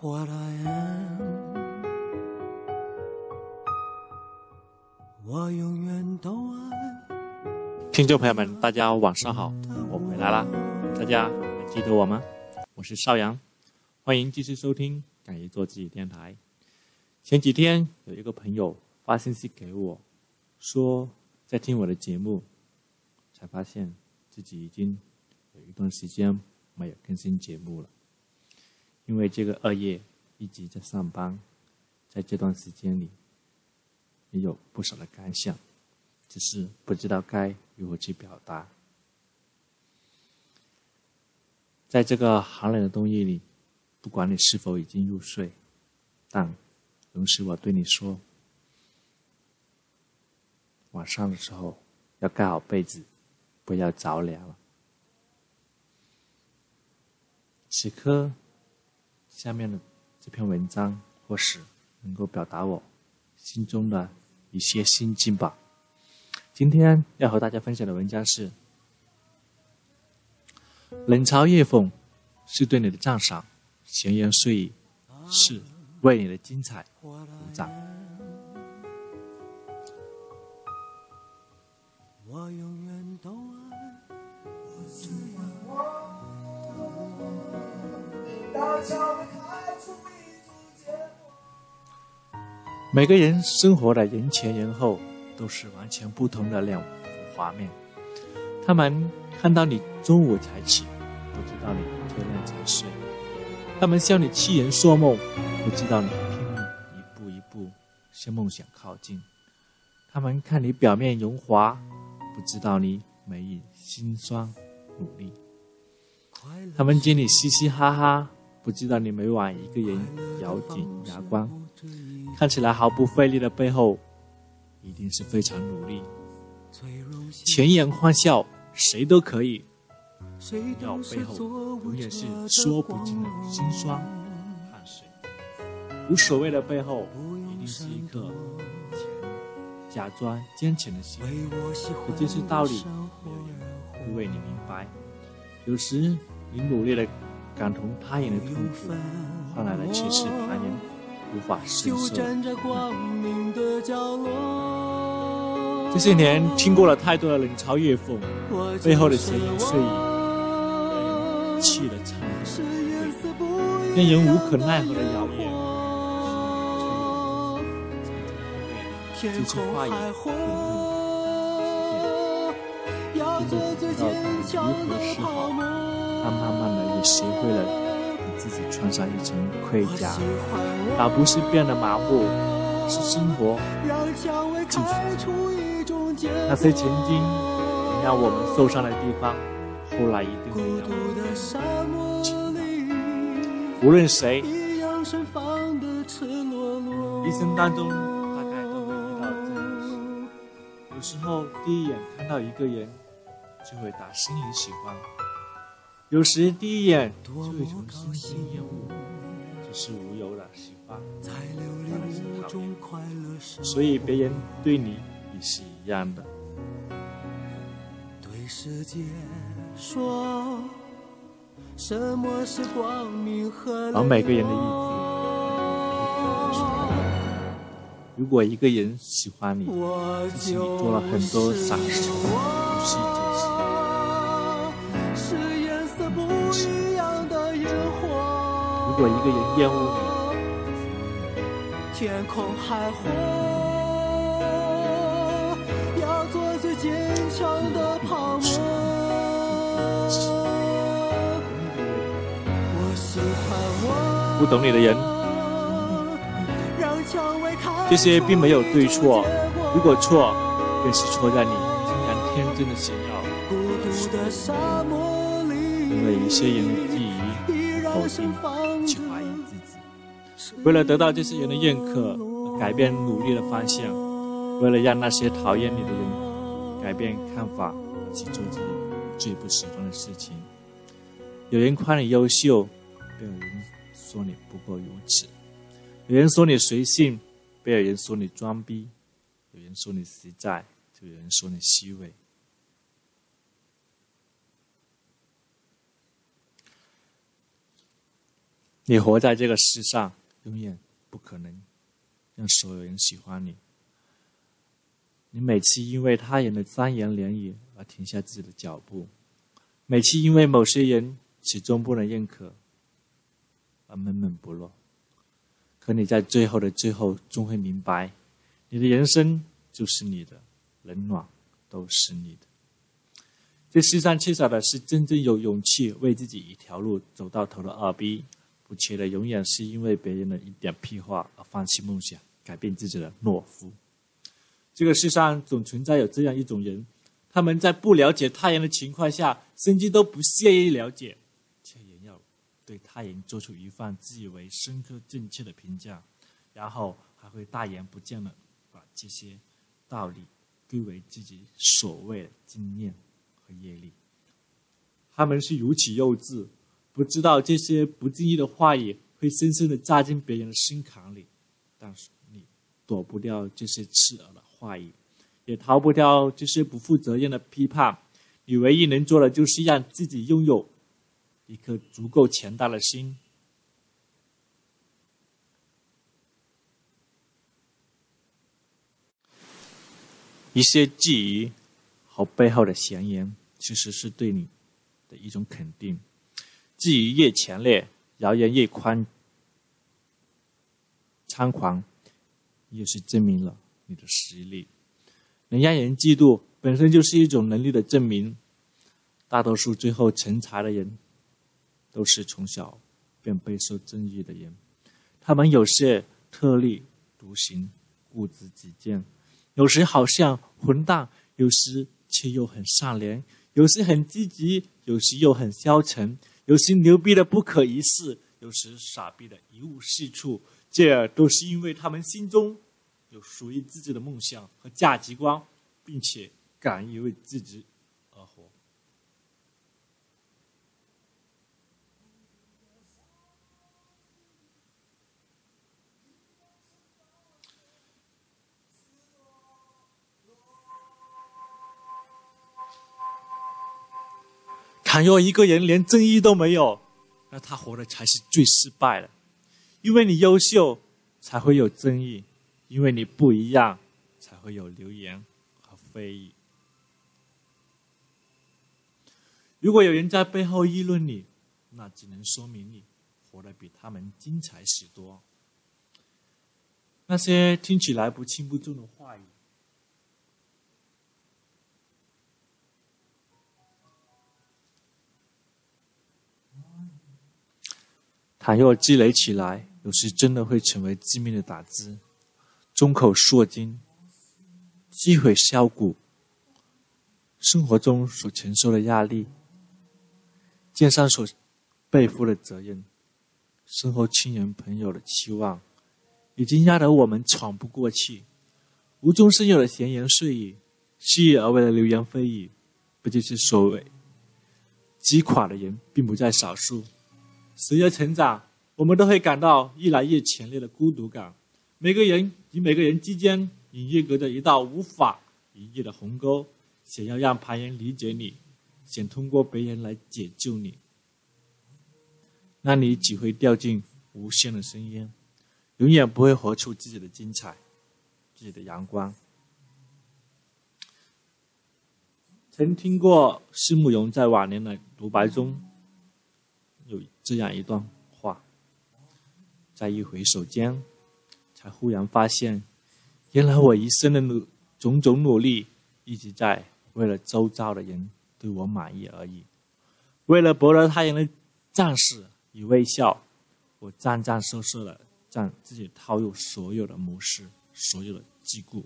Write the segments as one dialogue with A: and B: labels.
A: what I am。我永远都爱。
B: 听众朋友们，大家晚上好，我回来啦，大家还记得我吗？我是邵阳，欢迎继续收听《敢于做自己》电台。前几天有一个朋友发信息给我，说在听我的节目，才发现自己已经有一段时间没有更新节目了。因为这个二月一直在上班，在这段时间里也有不少的感想，只是不知道该如何去表达。在这个寒冷的冬夜里，不管你是否已经入睡，但容许我对你说：晚上的时候要盖好被子，不要着凉。此刻。下面的这篇文章，或许能够表达我心中的一些心境吧。今天要和大家分享的文章是：冷嘲热讽是对你的赞赏，闲言碎语是为你的精彩鼓掌。我永远都爱。每个人生活的人前人后都是完全不同的两幅画面。他们看到你中午才起，不知道你天亮才睡；他们笑你痴人说梦，不知道你拼命一步一步向梦想靠近；他们看你表面荣华，不知道你每日辛酸努力；他们见你嘻嘻哈哈，不知道你每晚一个人咬紧牙关。看起来毫不费力的背后，一定是非常努力。强颜欢笑，谁都可以。要背后永远是说不尽的辛酸。无所谓的背后，一定是一颗假装坚强的心。可这些道理，没有人会为你明白。有时，你努力的感同他人的痛苦，换来了其实旁人。无法承受。这些年听过了太多的冷嘲热讽，背后的闲言碎语，让人气得颤抖，让人无可奈何的谣言。这些话语，并不知道该如何是好，他慢慢的也学会了给。自己穿上一层盔甲，而不是变得麻木，是生活就是那些曾经让我们受伤的地方，后来一定会让我们无论谁，一生当中大概都会遇到这样的事。有时候第一眼看到一个人，就会打心里喜欢。有时第一眼就会从心生厌是无由的喜欢，反而是讨厌。所以别人对你也是一样的。对世界说，什么是光明和而每个人的意思如果一个人喜欢你，自己做了很多傻事，不是果一个人厌恶，天空海阔，要做最坚强的泡沫。我喜欢我。不懂你的人，这些并没有对错。如果错，便是错在你竟然天真的想要。因为一些人去怀疑自己。为了得到这些人的认可，改变努力的方向；为了让那些讨厌你的人改变看法，去做自己最不喜欢的事情。有人夸你优秀，便有人说你不过如此；有人说你随性，便有人说你装逼；有人说你实在，就有人说你虚伪。你活在这个世上，永远不可能让所有人喜欢你。你每次因为他人的三言两语而停下自己的脚步，每次因为某些人始终不能认可而闷闷不乐。可你在最后的最后，终会明白，你的人生就是你的，冷暖都是你的。这世上缺少的是真正有勇气为自己一条路走到头的二逼，不缺的永远是因为别人的一点屁话而放弃梦想、改变自己的懦夫。这个世上总存在有这样一种人，他们在不了解他人的情况下，甚至都不屑于了解，却也要对他人做出一番自以为深刻正确的评价，然后还会大言不惭的把这些道理归为自己所谓的经验。和业力，他们是如此幼稚，不知道这些不经意的话语会深深的扎进别人的心坎里。但是你躲不掉这些刺耳的话语，也逃不掉这些不负责任的批判。你唯一能做的，就是让自己拥有一颗足够强大的心。一些质疑。和背后的闲言，其实是对你的一种肯定。质疑越强烈，谣言越宽猖狂，也是证明了你的实力。能让人嫉妒，本身就是一种能力的证明。大多数最后成才的人，都是从小便备受争议的人。他们有些特立独行、固执己见，有时好像混蛋，有时。却又很善良，有时很积极，有时又很消沉，有时牛逼的不可一世，有时傻逼的一无是处。这都是因为他们心中有属于自己的梦想和价值观，并且敢于为自己而活。倘若一个人连正义都没有，那他活的才是最失败的。因为你优秀，才会有争议；因为你不一样，才会有流言和非议。如果有人在背后议论你，那只能说明你活得比他们精彩许多。那些听起来不轻不重的话语。倘若积累起来，有时真的会成为致命的打击，中口铄金，击毁销骨。生活中所承受的压力，肩上所背负的责任，身后亲人朋友的期望，已经压得我们喘不过气。无中生有的闲言碎语，蓄意而为的流言蜚语，不就是所谓击垮的人，并不在少数。随着成长，我们都会感到越来越强烈的孤独感。每个人与每个人之间隐约隔着一道无法逾越的鸿沟。想要让旁人理解你，想通过别人来解救你，那你只会掉进无限的深渊，永远不会活出自己的精彩、自己的阳光。曾听过施慕容在晚年的独白中。这样一段话，在一回首间，才忽然发现，原来我一生的努种种努力，一直在为了周遭的人对我满意而已，为了博得他人的赞许与微笑，我战战兢兢的将自己套入所有的模式，所有的桎梏。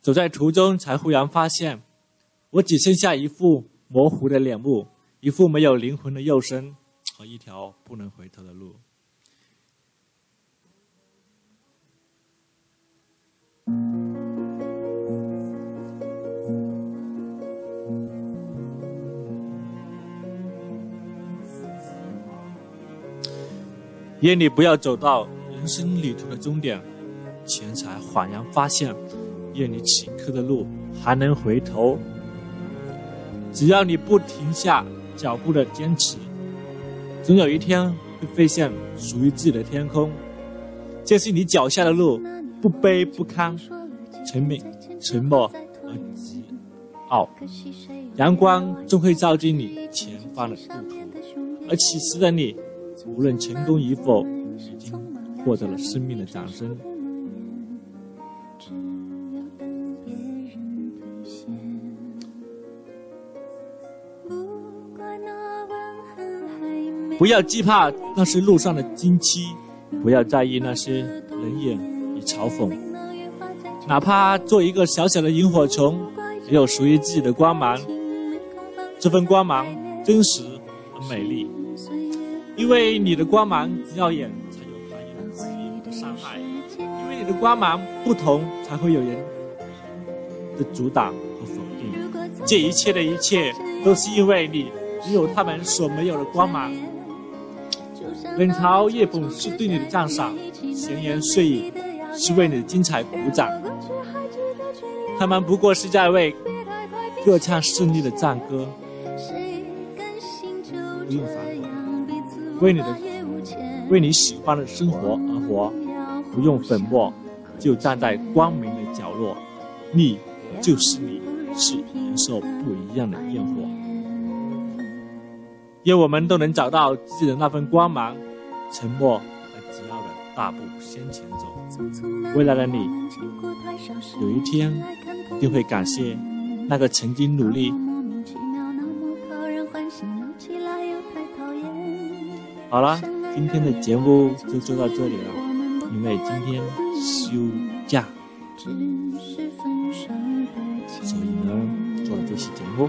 B: 走在途中，才忽然发现，我只剩下一副模糊的脸目。一副没有灵魂的肉身和一条不能回头的路。愿你不要走到人生旅途的终点，前才恍然发现，愿你此刻的路还能回头。只要你不停下。脚步的坚持，总有一天
C: 会飞向属于自己的天空。这是你脚下的路，不卑不亢，沉默沉默而骄傲。阳光终会照进你前方的路途，而此时的你，无论成功与否，已经获得了生命的掌声。不要惧怕那是路上的荆棘，不要在意那些冷眼与嘲讽。哪怕做一个小小的萤火虫，也有属于自己的光芒。这份光芒真实而美丽，因为你的光芒耀眼，才有他人的质疑和伤害；因为你的光芒不同，才会有人的阻挡和否定。这一切的一切，都是因为你只有他们所没有的光芒。冷嘲热讽是对你的赞赏，闲言碎语是为你的精彩鼓掌。他们不过是在为歌唱胜利的赞歌。不用烦恼，为你的为你喜欢的生活而活，不用粉墨，就站在光明的角落。你就是你，是颜色不一样的焰火。愿我们都能找到自己的那份光芒，沉默而桀骜的大步向前走。未来的你，有一天一定会感谢那个曾经努力。好了，今天的节目就做到这里了，因为今天休假，所以呢做了这期节目。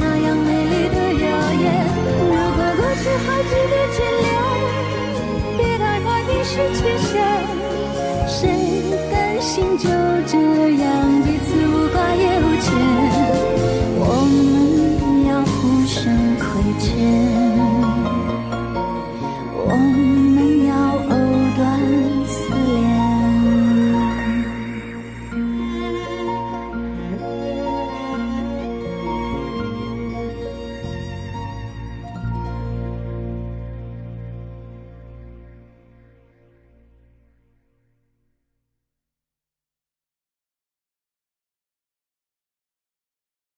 C: 那样美丽的谣言如果过去还值得眷恋别
D: 太快冰释前嫌谁甘心就这样
C: 彼此无挂也无牵？我们要互相亏欠。